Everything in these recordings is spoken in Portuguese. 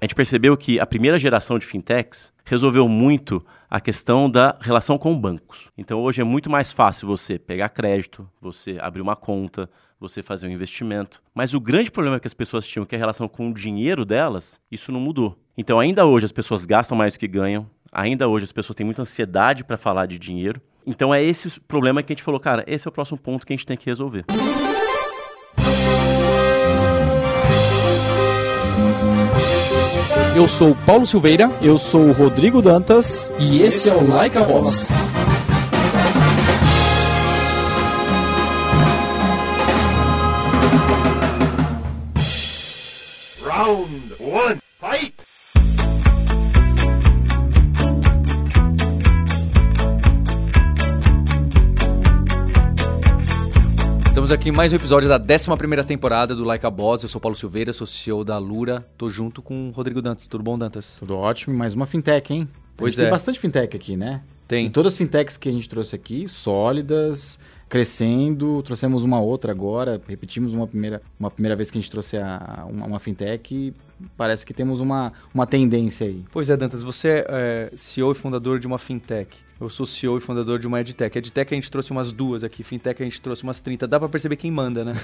A gente percebeu que a primeira geração de fintechs resolveu muito a questão da relação com bancos. Então hoje é muito mais fácil você pegar crédito, você abrir uma conta, você fazer um investimento. Mas o grande problema que as pessoas tinham, que é a relação com o dinheiro delas, isso não mudou. Então ainda hoje as pessoas gastam mais do que ganham, ainda hoje as pessoas têm muita ansiedade para falar de dinheiro. Então é esse problema que a gente falou, cara, esse é o próximo ponto que a gente tem que resolver. Eu sou Paulo Silveira, eu sou o Rodrigo Dantas e esse é o Like a Voz. Round 1 Estamos aqui em mais um episódio da 11 temporada do Like a Boss. Eu sou Paulo Silveira, sou CEO da Lura. Tô junto com o Rodrigo Dantas. Tudo bom, Dantas? Tudo ótimo. Mais uma fintech, hein? Pois é. é. Tem bastante fintech aqui, né? Tem. E todas as fintechs que a gente trouxe aqui, sólidas, crescendo. Trouxemos uma outra agora. Repetimos uma primeira, uma primeira vez que a gente trouxe a, uma, uma fintech. Parece que temos uma, uma tendência aí. Pois é, Dantas, você é CEO e fundador de uma fintech. Eu sou CEO e fundador de uma EdTech. EdTech a gente trouxe umas duas aqui, Fintech a gente trouxe umas 30. Dá pra perceber quem manda, né?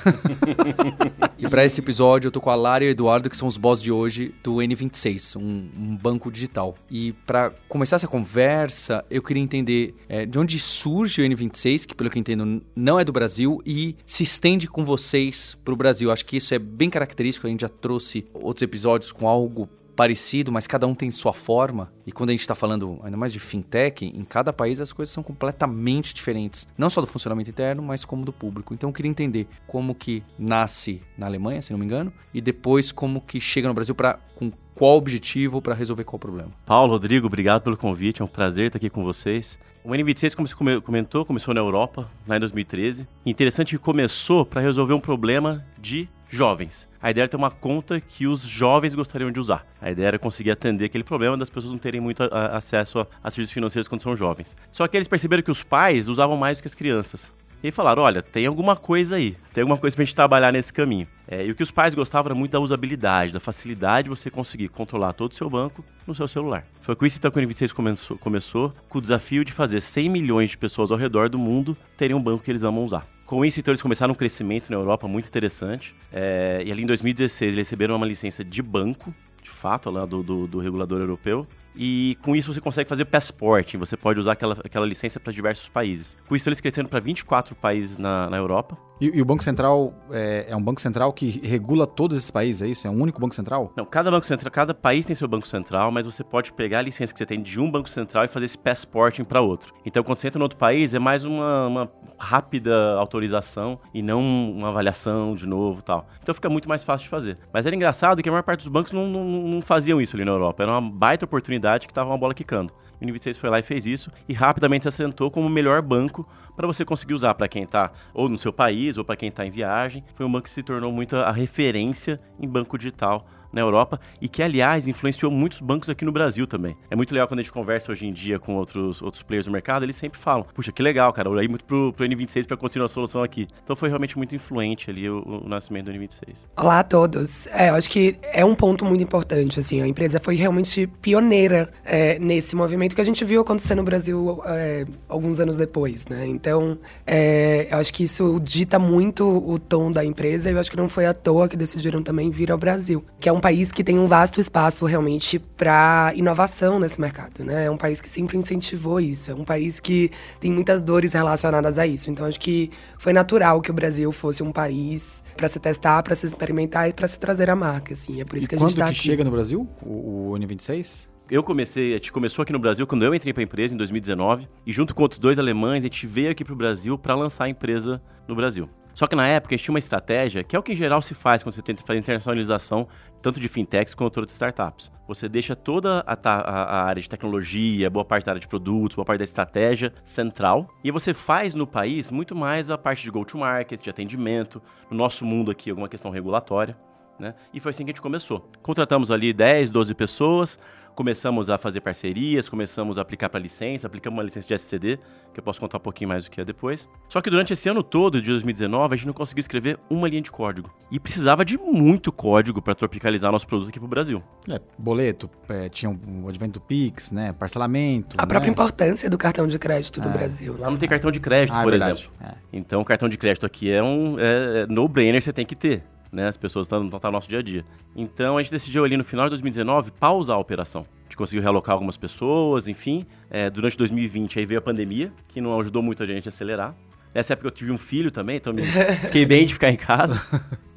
e para esse episódio eu tô com a Lara e o Eduardo, que são os boss de hoje do N26, um, um banco digital. E para começar essa conversa, eu queria entender é, de onde surge o N26, que pelo que eu entendo não é do Brasil, e se estende com vocês pro Brasil. Acho que isso é bem característico, a gente já trouxe outros episódios com algo parecido, mas cada um tem sua forma. E quando a gente está falando ainda mais de fintech, em cada país as coisas são completamente diferentes. Não só do funcionamento interno, mas como do público. Então eu queria entender como que nasce na Alemanha, se não me engano, e depois como que chega no Brasil para com qual objetivo para resolver qual problema. Paulo, Rodrigo, obrigado pelo convite. É um prazer estar aqui com vocês. O N26, como você comentou, começou na Europa, lá em 2013. Interessante que começou para resolver um problema de jovens. A ideia era ter uma conta que os jovens gostariam de usar. A ideia era conseguir atender aquele problema das pessoas não terem muito a, a, acesso a, a serviços financeiros quando são jovens. Só que eles perceberam que os pais usavam mais do que as crianças. E falaram, olha, tem alguma coisa aí, tem alguma coisa pra gente trabalhar nesse caminho. É, e o que os pais gostavam era muito da usabilidade, da facilidade de você conseguir controlar todo o seu banco no seu celular. Foi com isso então que o N26 começou, começou com o desafio de fazer 100 milhões de pessoas ao redor do mundo terem um banco que eles amam usar. Com isso, então, eles começaram um crescimento na Europa muito interessante. É, e ali em 2016, eles receberam uma licença de banco, de fato, lá do, do, do regulador europeu. E com isso você consegue fazer passport, você pode usar aquela, aquela licença para diversos países. Com isso eles cresceram para 24 países na, na Europa. E, e, o Banco Central é, é, um banco central que regula todos esses países, é isso? É um único banco central? Não, cada banco central, cada país tem seu banco central, mas você pode pegar a licença que você tem de um banco central e fazer esse passporting para outro. Então quando você entra no outro país é mais uma, uma rápida autorização e não uma avaliação de novo tal. Então fica muito mais fácil de fazer. Mas era engraçado que a maior parte dos bancos não, não, não faziam isso ali na Europa. Era uma baita oportunidade que estava uma bola quicando. O N26 foi lá e fez isso e rapidamente se assentou como o melhor banco para você conseguir usar para quem está ou no seu país ou para quem está em viagem. Foi um banco que se tornou muito a referência em banco digital na Europa e que, aliás, influenciou muitos bancos aqui no Brasil também. É muito legal quando a gente conversa hoje em dia com outros, outros players do mercado, eles sempre falam: puxa, que legal, cara, olhei muito pro, pro N26 para construir uma solução aqui. Então foi realmente muito influente ali o, o nascimento do N26. Olá a todos. É, eu acho que é um ponto muito importante, assim, a empresa foi realmente pioneira é, nesse movimento que a gente viu acontecer no Brasil é, alguns anos depois, né? Então, é, eu acho que isso dita muito o tom da empresa e eu acho que não foi à toa que decidiram também vir ao Brasil, que é um país que tem um vasto espaço realmente para inovação nesse mercado, né? É um país que sempre incentivou isso, é um país que tem muitas dores relacionadas a isso. Então acho que foi natural que o Brasil fosse um país para se testar, para se experimentar e para se trazer a marca, assim. É por isso e que a gente está que aqui. chega no Brasil o, o N26? eu comecei, a gente começou aqui no Brasil quando eu entrei para a empresa em 2019 e junto com outros dois alemães a gente veio aqui para o Brasil para lançar a empresa no Brasil. Só que na época a gente tinha uma estratégia que é o que em geral se faz quando você tenta fazer internacionalização tanto de fintechs quanto de startups. Você deixa toda a, a, a, área de tecnologia, boa parte da área de produtos, boa parte da estratégia central e você faz no país muito mais a parte de go-to-market, de atendimento, no nosso mundo aqui alguma questão regulatória. Né? E foi assim que a gente começou. Contratamos ali 10, 12 pessoas, começamos a fazer parcerias, começamos a aplicar para licença, aplicamos uma licença de SCD, que eu posso contar um pouquinho mais do que é depois. Só que durante esse ano todo, de 2019, a gente não conseguiu escrever uma linha de código. E precisava de muito código para tropicalizar nosso produto aqui pro Brasil. É, boleto, é, tinha o advento do Pix, né? Parcelamento. A né? própria importância do cartão de crédito do É. Brasil. né? Lá não tem cartão de crédito, Ah, é por exemplo. É. Então, o cartão de crédito aqui é um é no-brainer, você tem que ter. Né? As pessoas estão tá no nosso dia a dia. Então, a gente decidiu ali no final de 2019 pausar a operação. A gente conseguiu realocar algumas pessoas, enfim. É, durante 2020 aí veio a pandemia, que não ajudou muito a gente a acelerar. Nessa época eu tive um filho também, então me fiquei bem de ficar em casa.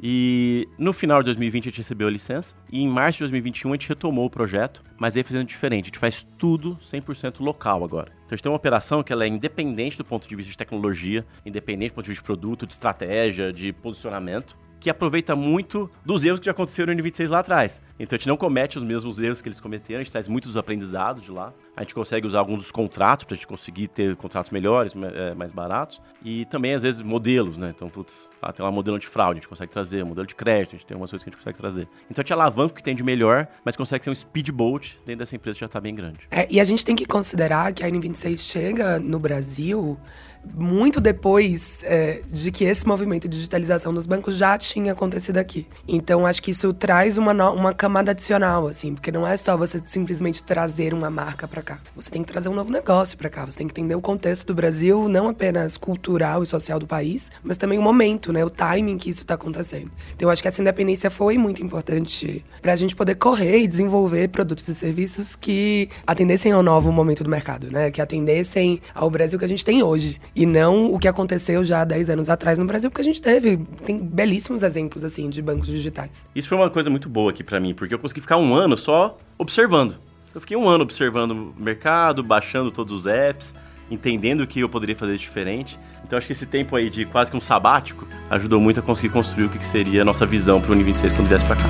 E no final de 2020 a gente recebeu a licença. E em março de 2021 a gente retomou o projeto, mas aí fazendo diferente. A gente faz tudo 100% local agora. Então a gente tem uma operação que ela é independente do ponto de vista de tecnologia, independente do ponto de vista de produto, de estratégia, de posicionamento que aproveita muito dos erros que já aconteceram no N26 lá atrás. Então a gente não comete os mesmos erros que eles cometeram, a gente traz muitos aprendizados de lá. A gente consegue usar alguns dos contratos para a gente conseguir ter contratos melhores, eh, mais baratos. E também, às vezes, modelos, né? Então, putz, ah, tem lá modelo antifraude, a gente consegue trazer, modelo de crédito, a gente tem algumas coisas que a gente consegue trazer. Então a gente alavanca o que tem de melhor, mas consegue ser um speedboat dentro dessa empresa que já está bem grande. É, e a gente tem que considerar que a N26 chega no Brasil muito depois é, de que esse movimento de digitalização dos bancos já tinha acontecido aqui. Então, acho que isso traz uma, uma camada adicional, assim, porque não é só você simplesmente trazer uma marca para cá. Você tem que trazer um novo negócio para cá. Você tem que entender o contexto do Brasil, não apenas cultural e social do país, mas também o momento, né, o timing que isso está acontecendo. Então, acho que essa independência foi muito importante para a gente poder correr e desenvolver produtos e serviços que atendessem ao novo momento do mercado, né? Que atendessem ao Brasil que a gente tem hoje. E não o que aconteceu já há 10 anos atrás no Brasil, porque a gente teve, tem belíssimos exemplos, assim, de bancos digitais. Isso foi uma coisa muito boa aqui pra mim, porque eu consegui ficar um ano só observando. Eu fiquei um ano observando o mercado, baixando todos os apps, entendendo o que eu poderia fazer de diferente. Então acho que esse tempo aí de quase que um sabático ajudou muito a conseguir construir o que seria a nossa visão pro Uni26 quando viesse pra cá.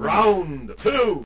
Round two,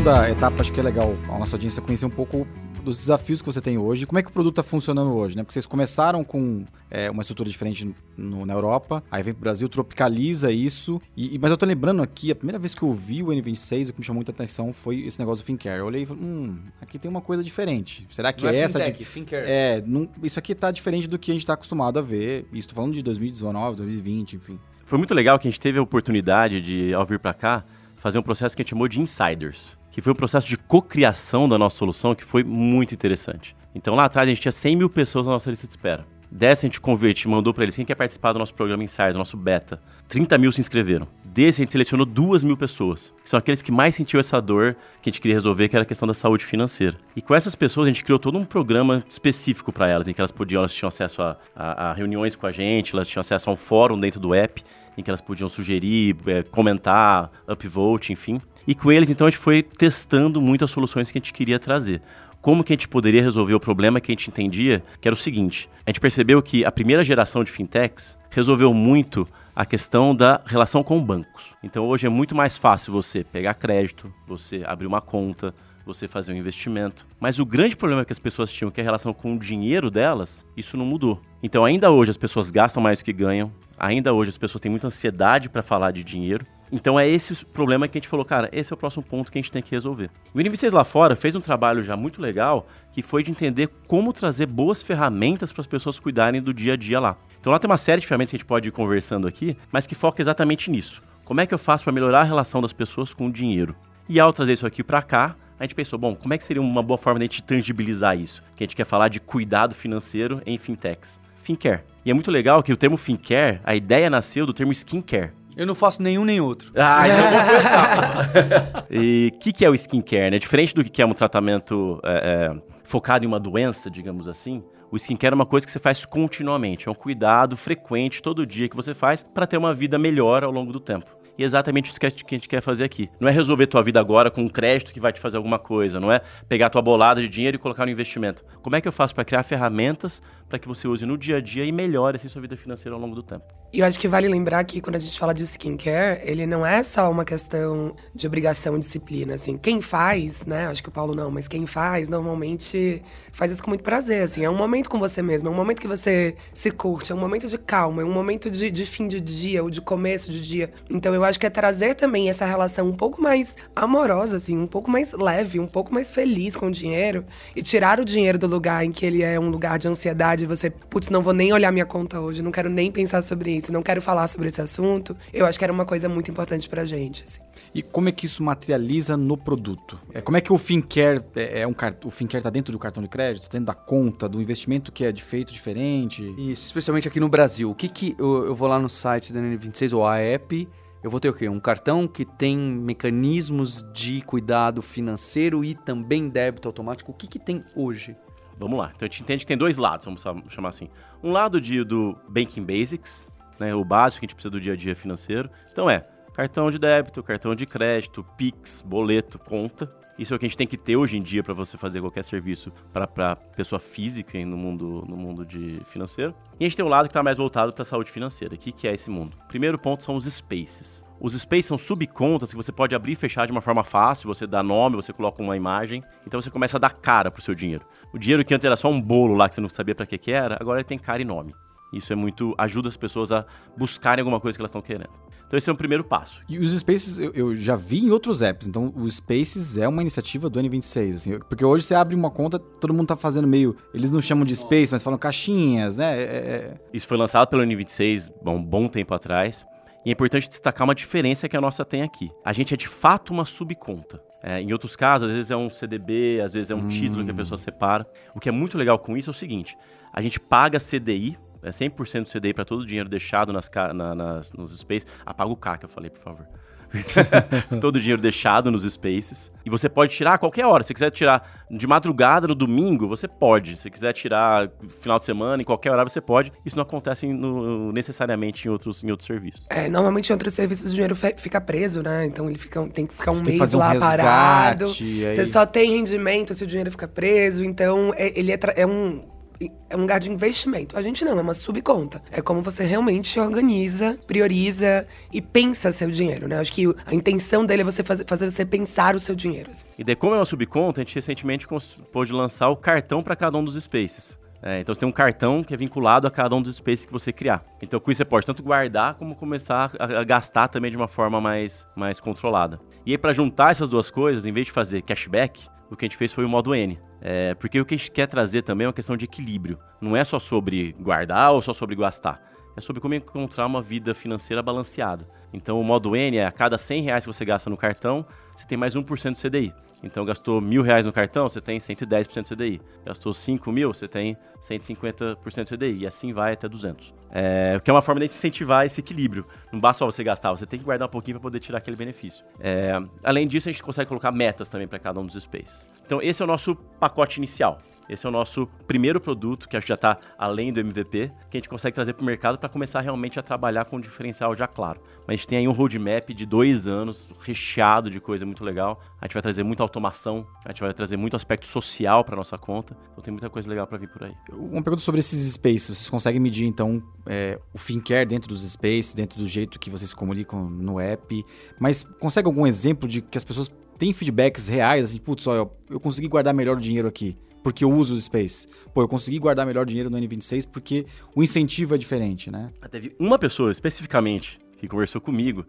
segunda etapa, acho que é legal a nossa audiência conhecer um pouco dos desafios que você tem hoje, como é que o produto está funcionando hoje, né? Porque vocês começaram com é, uma estrutura diferente no- na Europa, aí vem pro Brasil, tropicaliza isso, e, e- mas eu tô lembrando aqui, a primeira vez que eu vi o N26, o que me chamou muita atenção foi esse negócio do Fincare. Eu olhei e falei, hum, aqui tem uma coisa diferente. Será que Não é, é essa? fintech, de- Fincare. É, não- isso aqui tá diferente do que a gente tá acostumado a ver. Isso tô falando de 2019, 2020, enfim. Foi muito legal que a gente teve a oportunidade de, ao vir pra cá, fazer um processo que a gente chamou de Insiders, que foi um processo de cocriação da nossa solução que foi muito interessante. Então lá atrás a gente tinha 100 mil pessoas na nossa lista de espera. Dessa a gente convite, mandou pra eles quem quer participar do nosso programa Insiders, do nosso beta. 30 mil se inscreveram. Desse a gente selecionou 2 mil pessoas, que são aqueles que mais sentiu essa dor que a gente queria resolver, que era a questão da saúde financeira. E com essas pessoas a gente criou todo um programa específico para elas, em que elas podiam, elas tinham acesso a, a- a reuniões com a gente, elas tinham acesso a um fórum dentro do app, em que elas podiam sugerir, eh, comentar, upvote, enfim. E com eles, então, a gente foi testando muitas soluções que a gente queria trazer. Como que a gente poderia resolver o problema que a gente entendia, que era o seguinte, a gente percebeu que a primeira geração de fintechs resolveu muito a questão da relação com bancos. Então hoje é muito mais fácil você pegar crédito, você abrir uma conta, você fazer um investimento. Mas o grande problema que as pessoas tinham, que é a relação com o dinheiro delas, isso não mudou. Então ainda hoje as pessoas gastam mais do que ganham, ainda hoje as pessoas têm muita ansiedade para falar de dinheiro. Então é esse problema que a gente falou, cara, esse é o próximo ponto que a gente tem que resolver. O N26 lá fora fez um trabalho já muito legal, que foi de entender como trazer boas ferramentas para as pessoas cuidarem do dia a dia lá. Então lá tem uma série de ferramentas que a gente pode ir conversando aqui, mas que foca exatamente nisso. Como é que eu faço para melhorar a relação das pessoas com o dinheiro? E ao trazer isso aqui para cá, a gente pensou, bom, como é que seria uma boa forma de a gente tangibilizar isso? Que a gente quer falar de cuidado financeiro em fintechs. Fincare. E é muito legal que o termo Fincare, a ideia nasceu do termo skincare. Eu não faço nenhum nem outro. Ah, então vou começar. e o que, que é o skincare, né? Diferente do que é um tratamento é, é, focado em uma doença, digamos assim, o skincare é uma coisa que você faz continuamente. É um cuidado frequente todo dia que você faz para ter uma vida melhor ao longo do tempo. E é exatamente isso que a gente quer fazer aqui. Não é resolver tua vida agora com um crédito que vai te fazer alguma coisa, não é pegar tua bolada de dinheiro e colocar no investimento. Como é que eu faço para criar ferramentas para que você use no dia a dia e melhore assim, sua vida financeira ao longo do tempo? E eu acho que vale lembrar que quando a gente fala de skincare, ele não é só uma questão de obrigação e disciplina, assim. Quem faz, né? Acho que o Paulo não, mas quem faz normalmente faz isso com muito prazer, assim. É um momento com você mesmo, é um momento que você se curte, é um momento de calma, é um momento de, de fim de dia ou de começo de dia. Então eu acho que é trazer também essa relação um pouco mais amorosa, assim, um pouco mais leve, um pouco mais feliz com o dinheiro e tirar o dinheiro do lugar em que ele é um lugar de ansiedade, você, putz, não vou nem olhar minha conta hoje, não quero nem pensar sobre isso, não quero falar sobre esse assunto. Eu acho que era uma coisa muito importante pra gente, assim. E como é que isso materializa no produto? É, como é que o FinCare é, é um o FinCare tá dentro do cartão de crédito, dentro da conta, do investimento que é de feito diferente? Isso, especialmente aqui no Brasil. O que que eu, eu vou lá no site da N26 ou a app eu vou ter o quê? Um cartão que tem mecanismos de cuidado financeiro e também débito automático. O que, que tem hoje? Vamos lá. Então a gente entende que tem dois lados, vamos chamar assim. Um lado de, do Banking Basics, né, o básico que a gente precisa do dia a dia financeiro. Então é cartão de débito, cartão de crédito, Pix, boleto, conta. Isso é o que a gente tem que ter hoje em dia para você fazer qualquer serviço para pessoa física no mundo, no mundo de financeiro. E a gente tem um lado que está mais voltado para a saúde financeira. O que, que é esse mundo? Primeiro ponto são os spaces. Os spaces são subcontas que você pode abrir e fechar de uma forma fácil, você dá nome, você coloca uma imagem, então você começa a dar cara pro seu dinheiro. O dinheiro que antes era só um bolo lá que você não sabia para que que era, agora ele tem cara e nome. Isso é muito ajuda as pessoas a buscarem alguma coisa que elas estão querendo. Então esse é o primeiro passo. E os Spaces eu, eu, já vi em outros apps. Então o Spaces é uma iniciativa do N26, assim, porque hoje você abre uma conta, todo mundo tá fazendo meio, eles não chamam de Space, mas falam caixinhas, né? É, é... Isso foi lançado pelo N26 um bom tempo atrás. E é importante destacar uma diferença que a nossa tem aqui. A gente é de fato uma subconta. É, em outros casos, às vezes é um CDB, às vezes é um hum. título que a pessoa separa. O que é muito legal com isso é o seguinte: a gente paga CDI, é 100% CDI para todo o dinheiro deixado nas, na, nas, nos spaces. Apaga o K que eu falei, por favor. todo o dinheiro deixado nos spaces. E você pode tirar a qualquer hora. Se quiser tirar de madrugada no domingo, você pode. Se quiser tirar final de semana, em qualquer hora, você pode. Isso não acontece no, necessariamente em outros, em outros serviços. É, normalmente em outros serviços o dinheiro fica preso, né? Então ele fica, tem que ficar um mês lá um parado. Aí... Você só tem rendimento se o dinheiro fica preso. Então é, ele é, é um é um lugar de investimento. A gente não, é uma subconta. É como você realmente organiza, prioriza e pensa seu dinheiro, né? Acho que a intenção dele é você fazer, fazer você pensar o seu dinheiro. Assim. E daí, como é uma subconta, a gente recentemente pôde lançar o cartão para cada um dos spaces. É, então você tem um cartão que é vinculado a cada um dos spaces que você criar. Então com isso você pode tanto guardar como começar a, a gastar também de uma forma mais, mais controlada. E aí para juntar essas duas coisas, em vez de fazer cashback, o que a gente fez foi o modo N. É, porque o que a gente quer trazer também é uma questão de equilíbrio. Não é só sobre guardar ou só sobre gastar. É sobre como encontrar uma vida financeira balanceada. Então o modo N é a cada 100 reais que você gasta no cartão, você tem mais 1% do CDI. Então gastou mil reais no cartão, você tem 110% do CDI. Gastou 5 mil, você tem 150% do CDI. E assim vai até 200. É, que é uma forma de incentivar esse equilíbrio. Não basta só você gastar, você tem que guardar um pouquinho para poder tirar aquele benefício. É, além disso, a gente consegue colocar metas também para cada um dos spaces. Então esse é o nosso pacote inicial. Esse é o nosso primeiro produto, que acho que já está além do MVP, que a gente consegue trazer para o mercado para começar realmente a trabalhar com um diferencial já claro. Mas a gente tem aí um roadmap de dois anos, recheado de coisa muito legal. A gente vai trazer muita automação, a gente vai trazer muito aspecto social para nossa conta. Então tem muita coisa legal para vir por aí. Uma pergunta sobre esses spaces. Vocês conseguem medir, então, é, o FinCare dentro dos spaces, dentro do jeito que vocês se comunicam no app. Mas consegue algum exemplo de que as pessoas têm feedbacks reais, assim, putz, olha, eu consegui guardar melhor o dinheiro aqui porque eu uso o Space. Pô, eu consegui guardar melhor dinheiro no N26 porque o incentivo é diferente, né? Teve uma pessoa especificamente que conversou comigo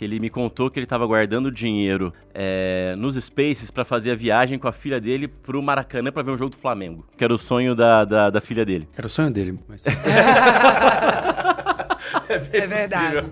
que ele me contou que ele estava guardando dinheiro é, nos Spaces para fazer a viagem com a filha dele pro Maracanã para ver um jogo do Flamengo, que era o sonho da, da, da filha dele. Era o sonho dele, mas... é, é verdade.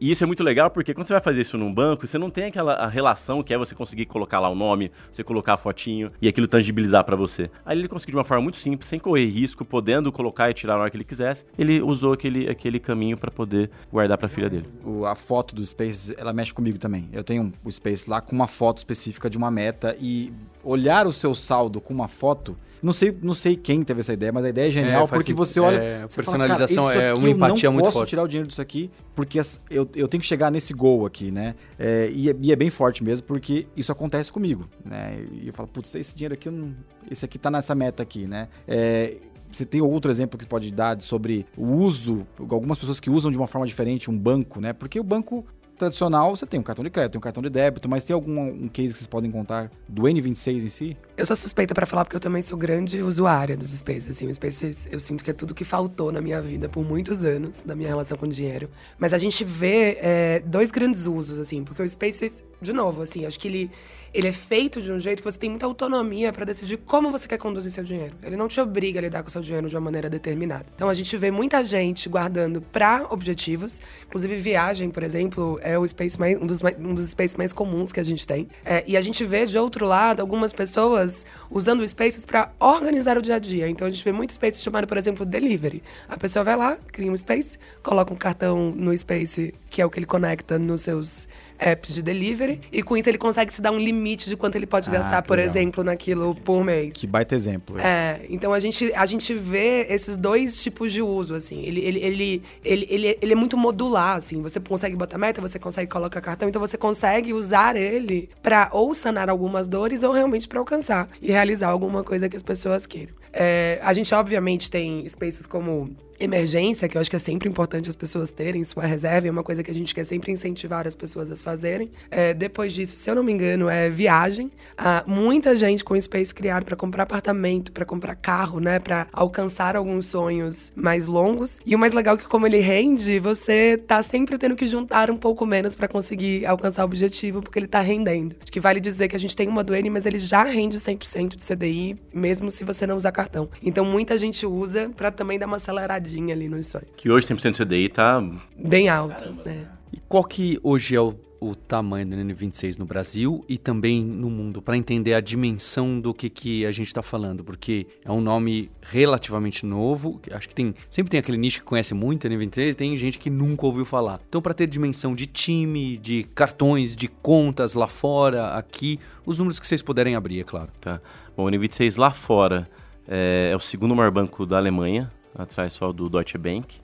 E isso é muito legal porque quando você vai fazer isso num banco, você não tem aquela relação que é você conseguir colocar lá o nome, você colocar a fotinho e aquilo tangibilizar para você. Aí ele conseguiu de uma forma muito simples, sem correr risco, podendo colocar e tirar na hora que ele quisesse. Ele usou aquele, aquele caminho para poder guardar para a filha dele. O, a foto do Space, ela mexe comigo também. Eu tenho o Space lá com uma foto específica de uma meta e olhar o seu saldo com uma foto. Não sei, não sei quem teve essa ideia, mas a ideia é genial É, porque sentido. você olha. É, você personalização fala, é uma eu empatia não muito posso forte. tirar o dinheiro disso aqui porque eu, eu tenho que chegar nesse gol aqui, né? É, e, é, e é bem forte mesmo porque isso acontece comigo, né? E eu falo, putz, esse dinheiro aqui, eu não, esse aqui tá nessa meta aqui, né? É, você tem outro exemplo que você pode dar sobre o uso, algumas pessoas que usam de uma forma diferente um banco, né? Porque o banco tradicional, você tem um cartão de crédito, tem um cartão de débito, mas tem algum um case que vocês podem contar do N26 em si? Eu sou suspeita pra falar porque eu também sou grande usuária dos Spaces. Assim, o Spaces eu sinto que é tudo que faltou na minha vida por muitos anos, da minha relação com dinheiro. Mas a gente vê é, dois grandes usos, assim, porque o Spaces, de novo, assim, acho que ele, ele é feito de um jeito que você tem muita autonomia pra decidir como você quer conduzir seu dinheiro. Ele não te obriga a lidar com seu dinheiro de uma maneira determinada. Então a gente vê muita gente guardando pra objetivos, inclusive viagem, por exemplo, é o space mais, um, dos, um dos spaces mais comuns que a gente tem. É, e a gente vê, de outro lado, algumas pessoas usando Spaces para organizar o dia a dia. Então a gente vê muito Space chamado, por exemplo, Delivery. A pessoa vai lá, cria um Space, coloca um cartão no Space, que é o que ele conecta nos seus apps de delivery, e com isso ele consegue se dar um limite de quanto ele pode Ah, gastar, por legal. exemplo, naquilo por mês. Que baita exemplo. esse. É, então a gente, a gente vê esses dois tipos de uso, assim. Ele, ele, ele, ele, ele, ele é muito modular, assim. Você consegue botar meta, você consegue colocar cartão, então você consegue usar ele pra ou sanar algumas dores ou realmente pra alcançar e realizar alguma coisa que as pessoas queiram. É, a gente, obviamente, tem spaces como emergência, que eu acho que é sempre importante as pessoas terem sua reserva, é uma coisa que a gente quer sempre incentivar as pessoas a fazerem. É, depois disso, se eu não me engano, é viagem. Ah, muita gente com space criado para comprar apartamento, para comprar carro, né, para alcançar alguns sonhos mais longos. E o mais legal é que como ele rende, você tá sempre tendo que juntar um pouco menos para conseguir alcançar o objetivo, porque ele tá rendendo. Acho que vale dizer que a gente tem uma do N, mas ele já rende 100% de CDI, mesmo se você não usar cartão. Então muita gente usa para também dar uma aceleradinha ali no sonho. Que hoje 100% CDI tá Bem alto, né? E qual que hoje é o, o tamanho do N26 no Brasil e também no mundo, para entender a dimensão do que, que a gente está falando? Porque é um nome relativamente novo, acho que tem sempre tem aquele nicho que conhece muito N26, tem gente que nunca ouviu falar. Então, para ter dimensão de time, de cartões, de contas lá fora, aqui, os números que vocês puderem abrir, é claro. Tá. Bom, o N26 lá fora é, é o segundo maior banco da Alemanha, atrás só do Deutsche Bank.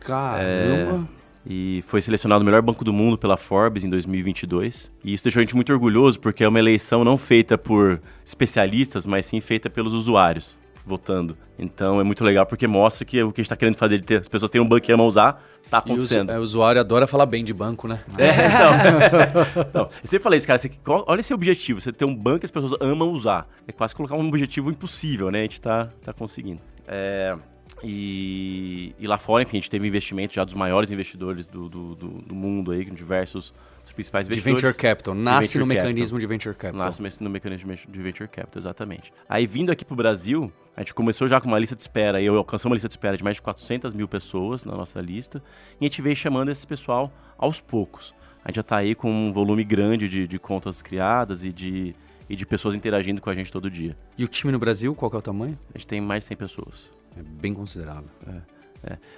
Caramba! E foi selecionado o melhor banco do mundo pela Forbes em 2022. E isso deixou a gente muito orgulhoso, porque é uma eleição não feita por especialistas, mas sim feita pelos usuários votando. Então é muito legal porque mostra que o que a gente está querendo fazer de ter as pessoas têm um banco que amam usar, tá E acontecendo. é, o usuário adora falar bem de banco, né? É, então. então, eu sempre falei isso, cara. Você, qual- olha esse objetivo. Você ter um banco que as pessoas amam usar. É quase colocar um objetivo impossível, né? A gente tá, tá conseguindo. É, e, e lá fora, enfim, a gente teve investimento já dos maiores investidores do, do, do- do mundo aí, com diversos dos principais De investidores. venture capital. Nasce venture no capital. mecanismo de venture capital. Nasce no- mecanismo de venture capital, exatamente. Aí vindo aqui pro Brasil, a gente começou já com uma lista de espera, e eu alcançamos uma lista de espera de mais de 400 mil pessoas na nossa lista, e a gente veio chamando esse pessoal aos poucos. A gente já tá aí com um volume grande de, de contas criadas e de, e de pessoas interagindo com a gente todo dia. E o time no Brasil, qual que é o tamanho? A gente tem mais de 100 pessoas. É bem considerável.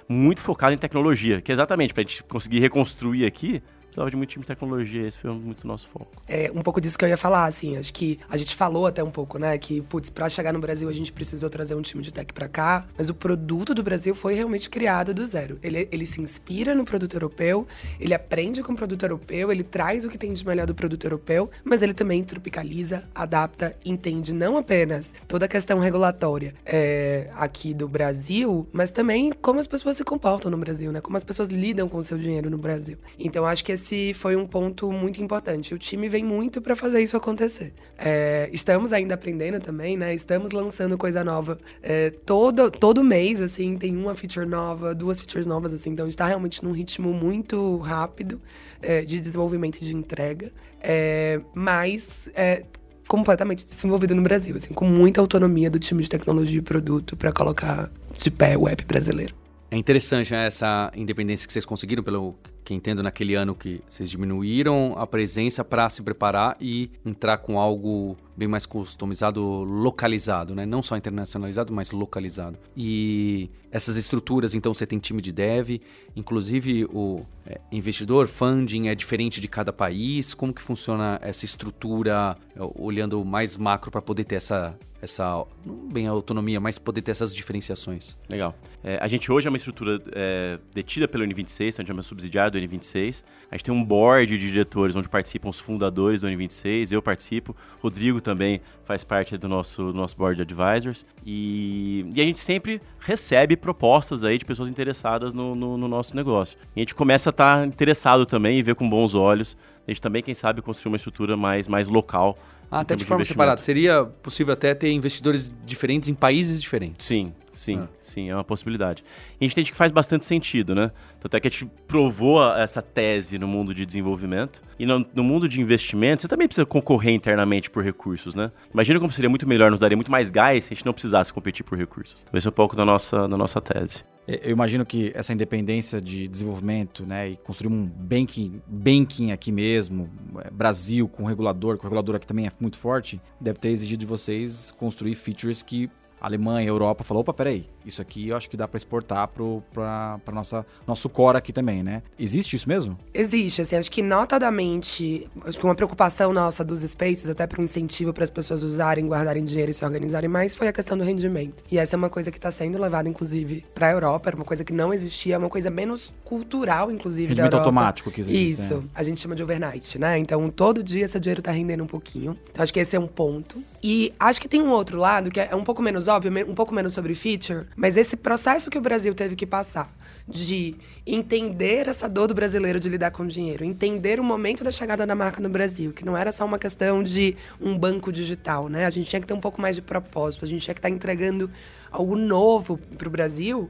Muito focado em tecnologia, que é exatamente, pra gente conseguir reconstruir aqui, precisava de muito time de tecnologia, esse foi muito nosso foco. É um pouco disso que eu ia falar, assim. Acho que a gente falou até um pouco, né? Que, putz, pra chegar no Brasil a gente precisou trazer um time de tech pra cá. Mas o produto do Brasil foi realmente criado do zero. Ele, ele se inspira no produto europeu, ele aprende com o produto europeu, ele traz o que tem de melhor do produto europeu, mas ele também tropicaliza, adapta, entende não apenas toda a questão regulatória é, aqui do Brasil, mas também como as pessoas se comportam no Brasil, né? Como as pessoas lidam com o seu dinheiro no Brasil. Então, acho que esse foi um ponto muito importante. O time vem muito para fazer isso acontecer. É, estamos ainda aprendendo também, né? Estamos lançando coisa nova é, todo, todo mês, assim, tem uma feature nova, duas features novas, assim. Então, a gente tá realmente num ritmo muito rápido é, de desenvolvimento e de entrega. É, mas é, completamente desenvolvido no Brasil, assim, com muita autonomia do time de tecnologia e produto para colocar de pé o app brasileiro. É interessante né, essa independência que vocês conseguiram, pelo que entendo naquele ano que vocês diminuíram a presença para se preparar e entrar com algo bem mais customizado, localizado, né? Não só internacionalizado, mas localizado. E essas estruturas, então você tem time de dev, inclusive o é, investidor, funding é diferente de cada país. Como que funciona essa estrutura, é, olhando mais macro para poder ter essa essa não bem autonomia, mas poder ter essas diferenciações. Legal. É, a gente hoje é uma estrutura é, detida pelo N26, a gente é uma subsidiária do N26. A gente tem um board de diretores onde participam os fundadores do N26, eu participo, Rodrigo também faz parte do nosso, do nosso board de advisors. E, e a gente sempre recebe propostas aí de pessoas interessadas no, no, no nosso negócio. E a gente começa a estar tá interessado também e ver com bons olhos. A gente também, quem sabe, construir uma estrutura mais, mais local ah, até de forma separada. Seria possível até ter investidores diferentes em países diferentes. Sim, sim, ah. sim, é uma possibilidade. E a gente entende que faz bastante sentido, né? Tanto é que a gente provou essa tese no mundo de desenvolvimento. E no, no mundo de investimento, você também precisa concorrer internamente por recursos, né? Imagina como seria muito melhor, nos daria muito mais gás se a gente não precisasse competir por recursos. Então, esse é um pouco da nossa, da nossa tese. Eu imagino que essa independência de desenvolvimento, né, e construir um banking, banking aqui mesmo, é, Brasil com regulador, com regulador aqui também é muito forte, deve ter exigido de vocês construir features que Alemanha, Europa falou, opa, peraí, isso aqui eu acho que dá para exportar para nossa nosso core aqui também, né? Existe isso mesmo? Existe, assim, acho que notadamente, acho que uma preocupação nossa dos spaces, até para um incentivo para as pessoas usarem, guardarem dinheiro e se organizarem mais, foi a questão do rendimento. E essa é uma coisa que está sendo levada, inclusive, para a Europa, era uma coisa que não existia, uma coisa menos cultural, inclusive, rendimento da Europa. automático que existe. Isso, né? a gente chama de overnight, né? Então, todo dia esse dinheiro está rendendo um pouquinho. Então, acho que esse é um ponto. E acho que tem um outro lado, que é um pouco menos óbvio, um pouco menos sobre feature, mas esse processo que o Brasil teve que passar de entender essa dor do brasileiro de lidar com dinheiro, entender o momento da chegada da marca no Brasil, que não era só uma questão de um banco digital, né? A gente tinha que ter um pouco mais de propósito, a gente tinha que estar entregando algo novo para o Brasil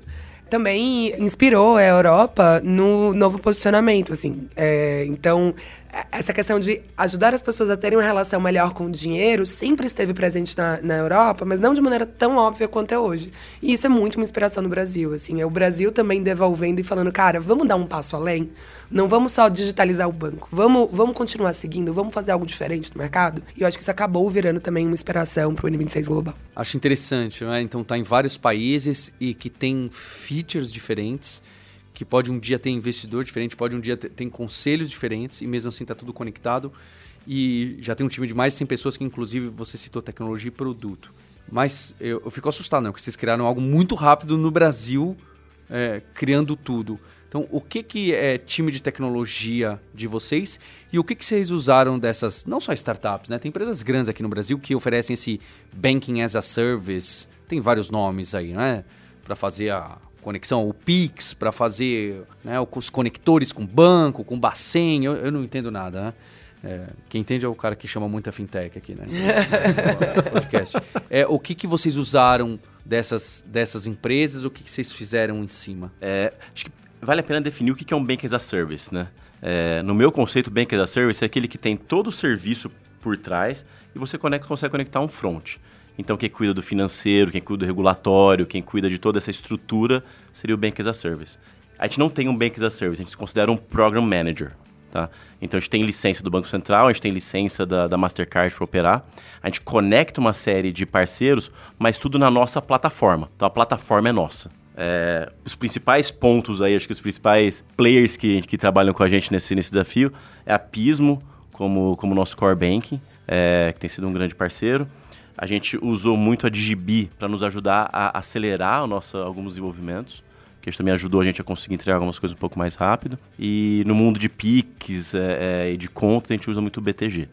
também inspirou a Europa no novo posicionamento, assim. É, então, essa questão de ajudar as pessoas a terem uma relação melhor com o dinheiro sempre esteve presente na, na Europa, mas não de maneira tão óbvia quanto é hoje. E isso é muito uma inspiração no Brasil, assim. É o Brasil também devolvendo e falando, cara, vamos dar um passo além? Não vamos só digitalizar o banco. Vamos, vamos continuar seguindo, vamos fazer algo diferente no mercado? E eu acho que isso acabou virando também uma inspiração para o N26 Global. Acho interessante, né? Então tá em vários países e que tem features diferentes que pode um dia ter investidor diferente, pode um dia ter, ter conselhos diferentes e mesmo assim está tudo conectado. E já tem um time de mais de 100 pessoas que, inclusive, você citou tecnologia e produto. Mas eu, eu fico assustado, né? Porque vocês criaram algo muito rápido no Brasil, é, criando tudo. Então, o que, que é time de tecnologia de vocês e o que, que vocês usaram dessas, não só startups, né? Tem empresas grandes aqui no Brasil que oferecem esse Banking as a Service, tem vários nomes aí, né? Para fazer a conexão, o Pix para fazer né, os conectores com banco, com Bacen, eu, eu não entendo nada, né? É, quem entende é o cara que chama muita fintech aqui, né? podcast. É, o que, que vocês usaram dessas, dessas empresas? O que, que vocês fizeram em cima? É, acho que vale a pena definir o que é um Bank as a Service, né? É, no meu conceito, Bank as a Service é aquele que tem todo o serviço por trás e você conecta, consegue conectar um front. Então, quem cuida do financeiro, quem cuida do regulatório, quem cuida de toda essa estrutura seria o Bank as a Service. A gente não tem um Bank as a Service, a gente se considera um Program Manager. Tá? Então, a gente tem licença do Banco Central, a gente tem licença da, da Mastercard para operar. A gente conecta uma série de parceiros, mas tudo na nossa plataforma. Então, a plataforma é nossa. É, os principais pontos aí, acho que os principais players que, que trabalham com a gente nesse, nesse desafio é a Pismo, como, como nosso core banking, é, que tem sido um grande parceiro. A gente usou muito a Digibi para nos ajudar a acelerar o nosso, alguns desenvolvimentos, que isso também ajudou a gente a conseguir entregar algumas coisas um pouco mais rápido. E no mundo de PIX é, é, e de contas, a gente usa muito o BTG.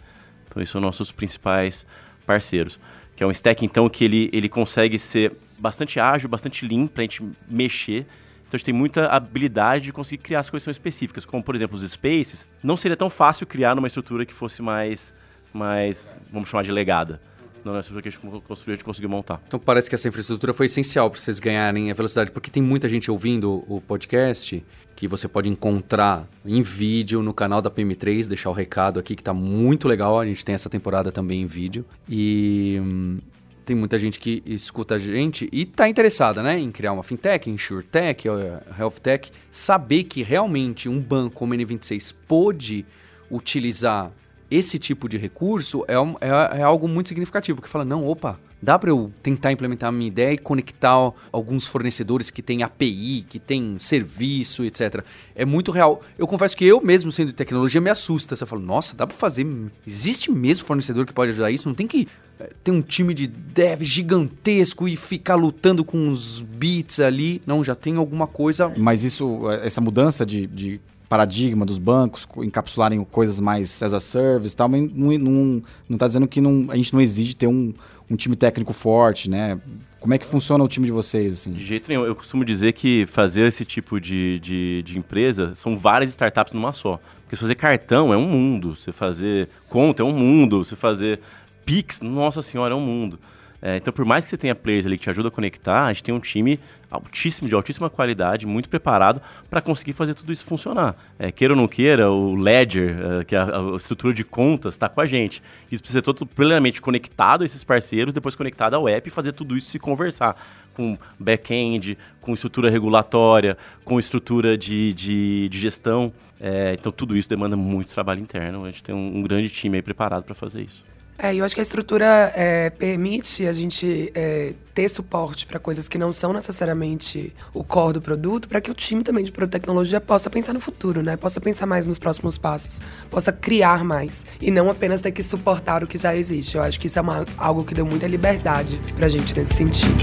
Então, esses são nossos principais parceiros. Que é um stack, então, que ele, ele consegue ser bastante ágil, bastante lean para a gente mexer. Então a gente tem muita habilidade de conseguir criar as coisas específicas, como por exemplo os spaces. Não seria tão fácil criar numa estrutura que fosse mais, mais vamos chamar de legada nossa estrutura que a gente construiu, a gente conseguiu montar. Então parece que essa infraestrutura foi essencial para vocês ganharem a velocidade, porque tem muita gente ouvindo o podcast que você pode encontrar em vídeo no canal da PM3, deixar o recado aqui que está muito legal, a gente tem essa temporada também em vídeo. E hum, tem muita gente que escuta a gente e está interessada né, em criar uma fintech, insurtech, eh, healthtech, saber que realmente um banco como o N26 pôde utilizar esse tipo de recurso é, é- é algo muito significativo, porque fala, não, opa, dá para eu tentar implementar a minha ideia e conectar alguns fornecedores que têm API, que têm serviço, etc. É muito real. Eu confesso que eu mesmo, sendo de tecnologia, me assusta. Você fala, nossa, dá para fazer... Existe mesmo fornecedor que pode ajudar isso? Não tem que eh, ter um time de dev gigantesco e ficar lutando com os bits ali. Não, já tem alguma coisa... Mas isso, essa mudança de, de paradigma dos bancos, co- encapsularem coisas mais as a service tal, mas não, não, não tá dizendo que não, a gente não exige ter um, um time técnico forte, né? Como é que funciona o time de vocês, assim? De jeito nenhum. Eu costumo dizer que fazer esse tipo de, de, de empresa são várias startups numa só. Porque fazer cartão é um mundo, você fazer conta é um mundo, você fazer Pix, nossa senhora, é um mundo. É, então, por mais que você tenha players ali que te ajudam a conectar, a gente tem um time altíssimo, de altíssima qualidade, muito preparado para conseguir fazer tudo isso funcionar. É, queira ou não queira, o Ledger, é, que é a, a estrutura de contas, está com a gente. Isso precisa ser todo plenamente conectado a esses parceiros, depois conectado ao app e fazer tudo isso se conversar com back-end, com estrutura regulatória, com estrutura de, de, de gestão. É, então, tudo isso demanda muito trabalho interno. A gente tem um, um grande time aí preparado para fazer isso. É, eu acho que a estrutura é, permite a gente é, ter suporte para coisas que não são necessariamente o core do produto, para que o time também de produto tecnologia possa pensar no futuro, né? Possa pensar mais nos próximos passos, possa criar mais e não apenas ter que suportar o que já existe. Eu acho que isso é uma- algo que deu muita liberdade pra gente nesse sentido.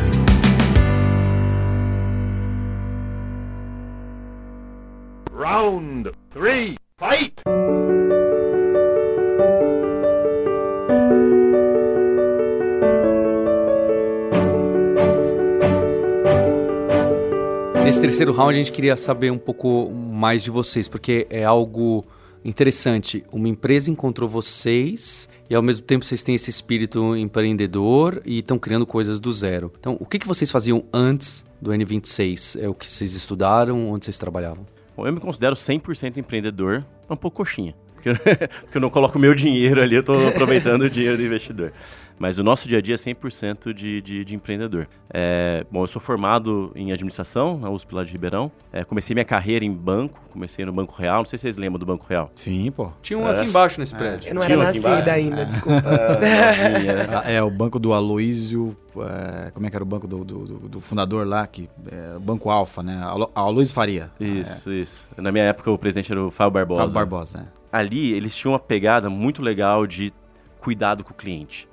Round three, fight! Nesse terceiro round, a gente queria saber um pouco mais de vocês, porque é algo interessante. Uma empresa encontrou vocês e, ao mesmo tempo, vocês têm esse espírito empreendedor e estão criando coisas do zero. Então, o que, que vocês faziam antes do N26? É o que vocês estudaram? Onde vocês trabalhavam? Bom, eu me considero 100% empreendedor, um pouco coxinha. Porque porque eu não coloco meu dinheiro ali, eu estou aproveitando o dinheiro do investidor. Mas o nosso dia a dia é 100% de, de, de empreendedor. É, bom, eu sou formado em administração na USP lá de Ribeirão. É, comecei minha carreira em banco, comecei no Banco Real. Não sei se vocês lembram do Banco Real. Sim, pô. Tinha um aqui embaixo nesse prédio. Eu não Tinha era um nascida ainda, desculpa. Ah, É, o banco do Aloísio. é, como é que era o banco do, do, do- do fundador lá? Que, é, o Banco Alfa, né? Alo- Aloysio Faria. Isso, isso. Na minha época o presidente era o Fábio Barbosa. Fábio Barbosa. né? ali eles tinham uma pegada muito legal de cuidado com o cliente.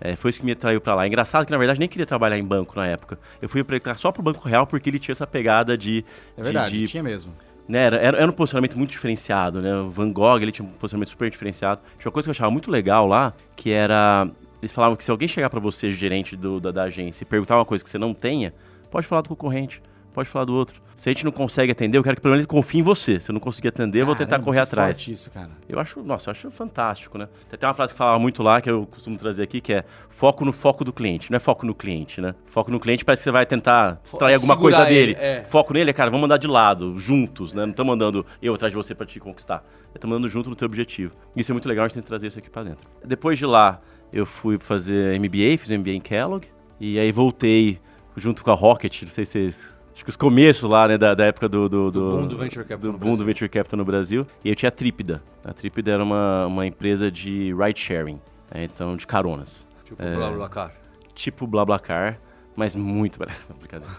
É, foi isso que me atraiu pra lá. É engraçado que, na verdade, nem queria trabalhar em banco na época. Eu fui pra, só pro Banco Real porque ele tinha essa pegada de... É verdade, de, de- tinha mesmo. né, era, era, um posicionamento muito diferenciado, né? O Van Gogh, ele tinha um posicionamento super diferenciado. Tinha uma coisa que eu achava muito legal lá, que era... Eles falavam que se alguém chegar pra você, gerente do- da, da agência, e perguntar uma coisa que você não tenha, pode falar do concorrente, pode falar do outro. Se a gente não consegue atender, eu quero que pelo menos ele confie em você. Se eu não conseguir atender, eu vou tentar correr atrás. isso, cara. Eu acho, nossa, eu acho fantástico, né? Tem até uma frase que falava muito lá, que eu costumo trazer aqui, que é foco no foco do cliente. Não é foco no cliente, né? Foco no cliente parece que você vai tentar extrair alguma segurar coisa ele, dele. é. Foco nele é, cara, vamos andar de lado, juntos, né? Não estamos andando eu atrás de você pra te conquistar. Estamos andando junto no teu objetivo. Isso é muito legal, a gente tem que trazer isso aqui pra dentro. Depois de lá, eu fui fazer MBA, fiz MBA em Kellogg, e aí voltei junto com a Rocket, não sei se vocês... Acho que os começos lá, né, da, da época do... Do, Do boom do venture capital do no boom do Brasil. Venture Capital no Brasil. E eu tinha a Trípida. A Trípida era uma, uma empresa de ride sharing, né, então de caronas. Tipo, blá blá car. Tipo BlaBlaCar, mas muito barato. Não, brincadeira.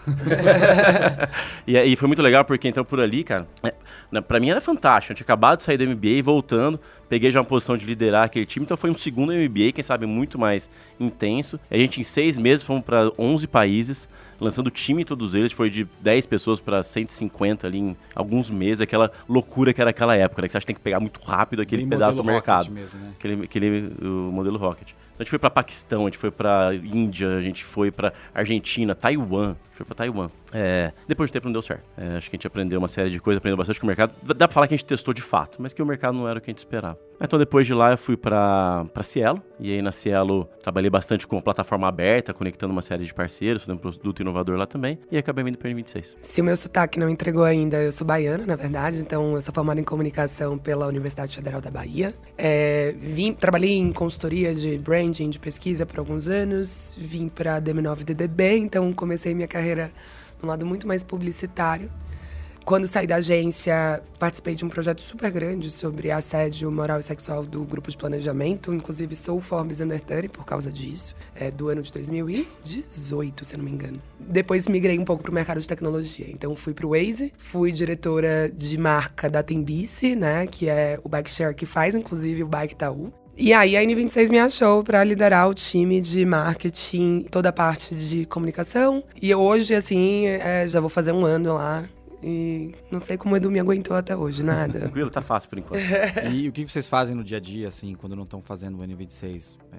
e aí foi muito legal porque então por ali, cara, é, pra mim era fantástico. Eu tinha acabado de sair do MBA e voltando, peguei já uma posição de liderar aquele time, então foi um segundo MBA, quem sabe muito mais intenso. E a gente em seis meses fomos pra 11 países, lançando o time todos eles, foi de 10 pessoas pra 150 ali em alguns meses, aquela loucura que era aquela época, né? Que você acha que tem que pegar muito rápido aquele Bem pedaço do mercado. Mesmo, né? Aquele, aquele o modelo Rocket. Então a gente foi pra Paquistão, a gente foi pra Índia, a gente foi pra Argentina, Taiwan. A gente foi pra Taiwan. É, depois de tempo não deu certo. É, acho que a gente aprendeu uma série de coisas, aprendeu bastante com o mercado. Dá pra falar que a gente testou de fato, mas que o mercado não era o que a gente esperava. Então depois de lá eu fui para para Cielo e aí na Cielo trabalhei bastante com plataforma aberta, conectando uma série de parceiros, fazendo produto inovador lá também e acabei vindo para a N26. Se o meu sotaque não entregou ainda, eu sou baiana, na verdade, então eu sou formada em comunicação pela Universidade Federal da Bahia. É, vim, trabalhei em consultoria de branding, de pesquisa por alguns anos, vim para a DM9DDB, então comecei minha carreira num lado muito mais publicitário. Quando saí da agência, participei de um projeto super grande sobre assédio moral e sexual do grupo de planejamento. Inclusive, sou o Forbes Under 30 por causa disso, é, do ano de 2018, se eu não me engano. Depois migrei um pouco para o mercado de tecnologia. Então, fui para o Waze, fui diretora de marca da Tembice, né, que é o bike share que faz, inclusive, o Bike Itaú. E aí a N26 me achou para liderar o time de marketing, toda a parte de comunicação. E hoje, assim, é, já vou fazer um ano lá. E não sei como o Edu me aguentou até hoje, nada. Tranquilo, tá fácil por enquanto. E o que vocês fazem no dia a dia, assim, quando não estão fazendo o N26? É,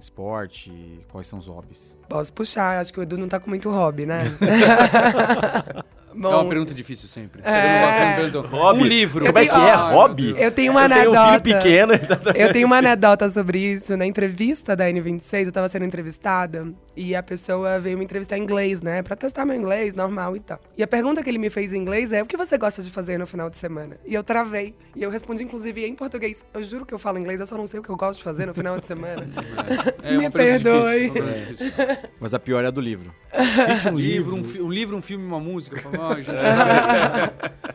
esporte? Quais são os hobbies? Posso puxar, acho que o Edu não tá com muito hobby, né? é uma pergunta difícil sempre. É. Hobby? Um livro. Como é que é? Hobby? Eu tenho uma Eu tenho um anedota. pequeno. Eu tenho uma anedota sobre isso. Na entrevista da N26, eu tava sendo entrevistada e a pessoa veio me entrevistar em inglês, né? Pra testar meu inglês, normal e tal. E a pergunta que ele me fez em inglês é: o que você gosta de fazer no final de semana? E eu travei. E eu respondi, inclusive, em português. Eu juro que eu falo inglês, eu só não sei o que eu gosto de fazer no final de semana. É uma me perdoe. difícil, pergunta difícil. Mas a pior é a do livro. Cite um livro, um, fi- um livro, um filme, uma música. Ah, gente,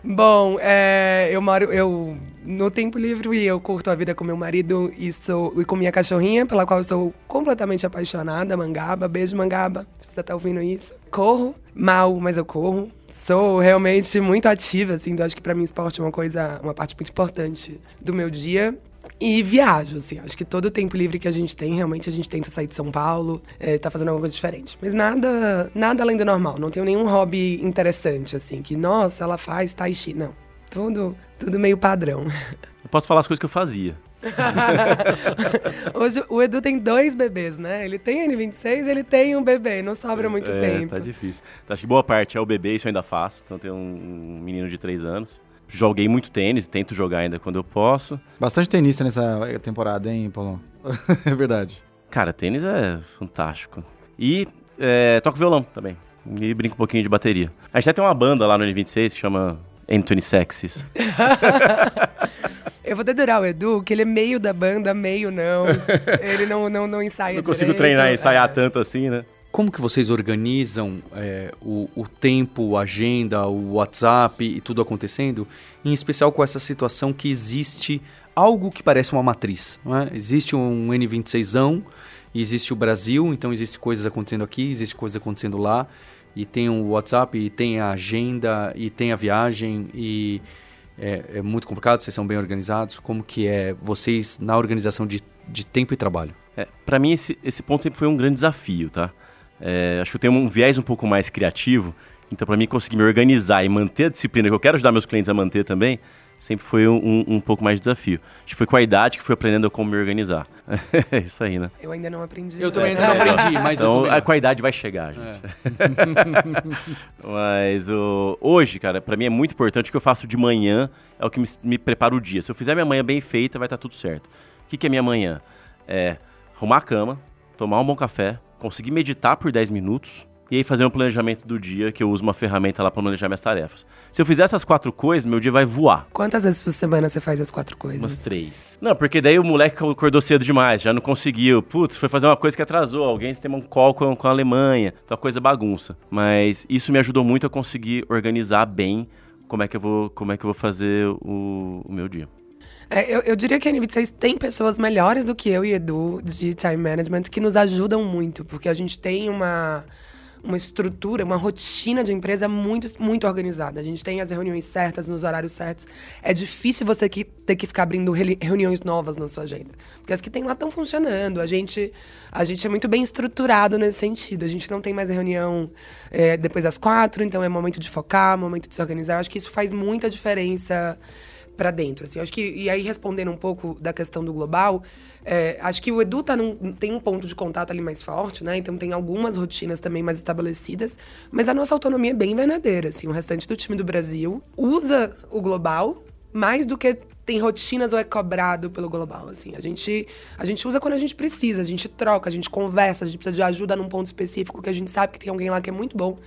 Bom, é, eu moro. Eu, no tempo livre, eu curto a vida com meu marido e, sou, e com minha cachorrinha, pela qual sou completamente apaixonada, Mangaba. Beijo, Mangaba, se você tá ouvindo isso. Corro, mal, mas eu corro. Sou realmente muito ativa, assim, então acho que pra mim esporte é uma coisa, uma parte muito importante do meu dia. E viajo, assim, acho que todo o tempo livre que a gente tem, realmente a gente tenta sair de São Paulo, é, tá fazendo alguma coisa diferente. Mas nada, nada além do normal, não tenho nenhum hobby interessante, assim, que, nossa, ela faz tai chi, não. Tudo, tudo meio padrão. Eu posso falar as coisas que eu fazia. Hoje o Edu tem dois bebês, né? Ele tem N26 ele tem um bebê, não sobra muito é, tempo. tá difícil. Então, acho que boa parte é o bebê, isso eu ainda faço. Então, tenho um menino de 3 anos. Joguei muito tênis, tento jogar ainda quando eu posso. Bastante tenista nessa temporada, hein, Paulão? é verdade. Cara, tênis é fantástico. E é, toco violão também. E brinco um pouquinho de bateria. A gente até tem uma banda lá no N26 que chama Anthony Sexes. Eu vou dedurar o Edu, que ele é meio da banda, meio não. ele não, não, não ensaia Não consigo direito. treinar e ensaiar É. tanto assim, né? Como que vocês organizam é, o, o tempo, a agenda, o WhatsApp e tudo acontecendo? Em especial com essa situação que existe algo que parece uma matriz. Não é? Existe um N26ão, e existe o Brasil, então existe coisas acontecendo aqui, existe coisas acontecendo lá. E tem o WhatsApp, e tem a agenda, e tem a viagem, e é, é muito complicado, vocês são bem organizados. Como que é vocês na organização de, de tempo e trabalho? É, para mim, esse, esse ponto sempre foi um grande desafio, tá? É, acho que eu tenho um viés um pouco mais criativo, então para mim conseguir me organizar e manter a disciplina que eu quero ajudar meus clientes a manter também, sempre foi um, um- um pouco mais de desafio. Acho que foi com a idade que fui aprendendo como me organizar. é isso aí, né? Eu ainda não aprendi. Eu também né? ainda não aprendi, mas eu Então, tô a, com a idade vai chegar, gente. É. Mas o, hoje, cara, pra mim é muito importante o que eu faço de manhã é o que me, me prepara o dia. Se eu fizer minha manhã bem feita, vai estar tudo certo. O que, que é minha manhã? É arrumar a cama, tomar um bom café, conseguir meditar por 10 minutos e aí fazer um planejamento do dia, que eu uso uma ferramenta lá pra planejar minhas tarefas. Se eu fizer essas quatro coisas, meu dia vai voar. Quantas vezes por semana você faz as quatro coisas? Umas três. Não, porque daí o moleque acordou cedo demais, já não conseguiu. Putz, foi fazer uma coisa que atrasou. Alguém tem um call com, com a Alemanha. Então a coisa bagunça. Mas isso me ajudou muito a conseguir organizar bem como é que eu vou, como é que eu vou fazer o, o meu dia. É, eu, eu diria que a N26 tem pessoas melhores do que eu e Edu de time management que nos ajudam muito, porque a gente tem uma, uma estrutura, uma rotina de empresa muito, muito organizada. A gente tem as reuniões certas, nos horários certos. É difícil você que, ter que ficar abrindo reuniões novas na sua agenda. Porque as que tem lá estão funcionando. A gente, a gente é muito bem estruturado nesse sentido. A gente não tem mais reunião é, depois das quatro, então é momento de focar, momento de se organizar. Eu acho que isso faz muita diferença para dentro. Assim. Acho que, e aí, respondendo um pouco da questão do global, é, acho que o Edu tá num, tem um ponto de contato ali mais forte, né? Então tem algumas rotinas também mais estabelecidas, mas a nossa autonomia é bem verdadeira. Assim. O restante do time do Brasil usa o global mais do que tem rotinas ou é cobrado pelo global, assim. A gente, a gente usa quando a gente precisa, a gente troca, a gente conversa, a gente precisa de ajuda num ponto específico que a gente sabe que tem alguém lá que é muito bom,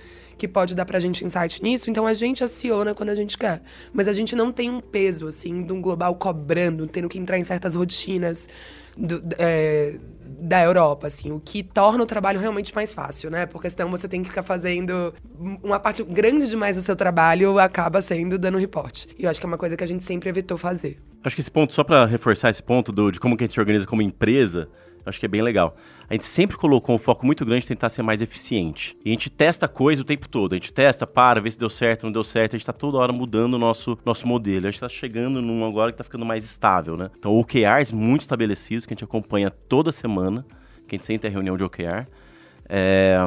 que pode dar pra gente insight nisso, então a gente aciona quando a gente quer. Mas a gente não tem um peso, assim, de um global cobrando, tendo que entrar em certas rotinas do, é, da Europa, assim, o que torna o trabalho realmente mais fácil, né? Porque senão você tem que ficar fazendo uma parte grande demais do seu trabalho acaba sendo dando reporte. E eu acho que é uma coisa que a gente sempre evitou fazer. Acho que esse ponto, só para reforçar esse ponto do, de como que a gente se organiza como empresa, acho que é bem legal. A gente sempre colocou um foco muito grande em tentar ser mais eficiente. E a gente testa coisa o tempo todo. A gente testa, para, vê se deu certo, não deu certo. A gente está toda hora mudando o nosso, nosso modelo. A gente está chegando num agora que está ficando mais estável, né? Então, OKRs muito estabelecidos, que a gente acompanha toda semana, que a gente senta em reunião de OKR. É,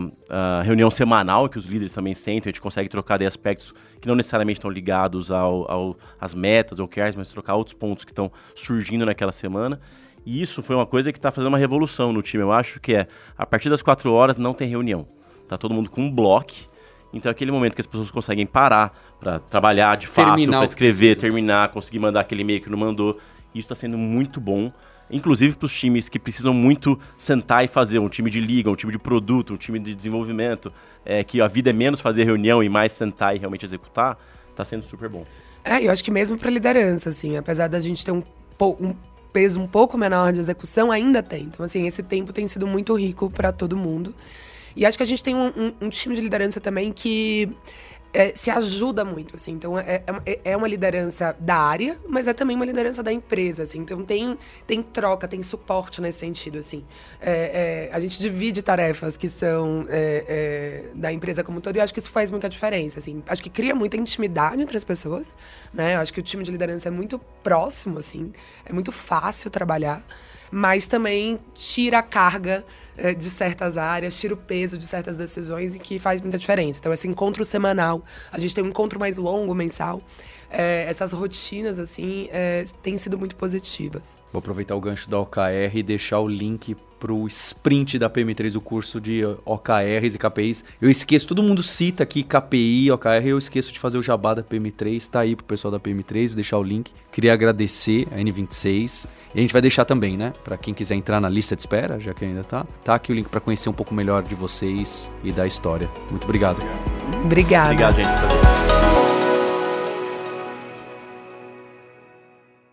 reunião semanal que os líderes também sentem, a gente consegue trocar de aspectos que não necessariamente estão ligados ao, ao, às metas, OKRs, mas trocar outros pontos que estão surgindo naquela semana. E isso foi uma coisa que está fazendo uma revolução no time. Eu acho que é, a partir das quatro horas não tem reunião. Tá todo mundo com um bloco. Então é aquele momento que as pessoas conseguem parar para trabalhar de fato, para escrever, terminar, conseguir mandar aquele e-mail que não mandou. Isso está sendo muito bom. Inclusive para os times que precisam muito sentar e fazer, um time de liga, um time de produto, um time de desenvolvimento, é, que a vida é menos fazer reunião e mais sentar e realmente executar, está sendo super bom. É, eu acho que mesmo para liderança, assim, apesar da gente ter um, um peso um pouco menor de execução, ainda tem. Então, assim, esse tempo tem sido muito rico para todo mundo. E acho que a gente tem um, um, um time de liderança também que é, se ajuda muito, assim. Então, é, é, é, uma liderança da área, mas é também uma liderança da empresa, assim. Então, tem, tem troca, tem suporte nesse sentido, assim. É, é a gente divide tarefas que são é, da empresa como um todo e acho que isso faz muita diferença, assim. Acho que cria muita intimidade entre as pessoas, né? Acho que o time de liderança é muito próximo, assim. É muito fácil trabalhar mas também tira a carga é, de certas áreas, tira o peso de certas decisões e que faz muita diferença. Então, esse encontro semanal, a gente tem um encontro mais longo, mensal. É, essas rotinas, assim, é, têm sido muito positivas. Vou aproveitar o gancho da OKR e deixar o link pro sprint da PM3, o curso de OKRs e KPIs. Eu esqueço, todo mundo cita aqui KPI, OKR, eu esqueço de fazer o jabá da PM3, tá aí pro pessoal da PM3, vou deixar o link. Queria agradecer a N26. E a gente vai deixar também, né, para quem quiser entrar na lista de espera, já que ainda tá. Tá aqui o link para conhecer um pouco melhor de vocês e da história. Muito obrigado. Obrigada. Obrigado, gente.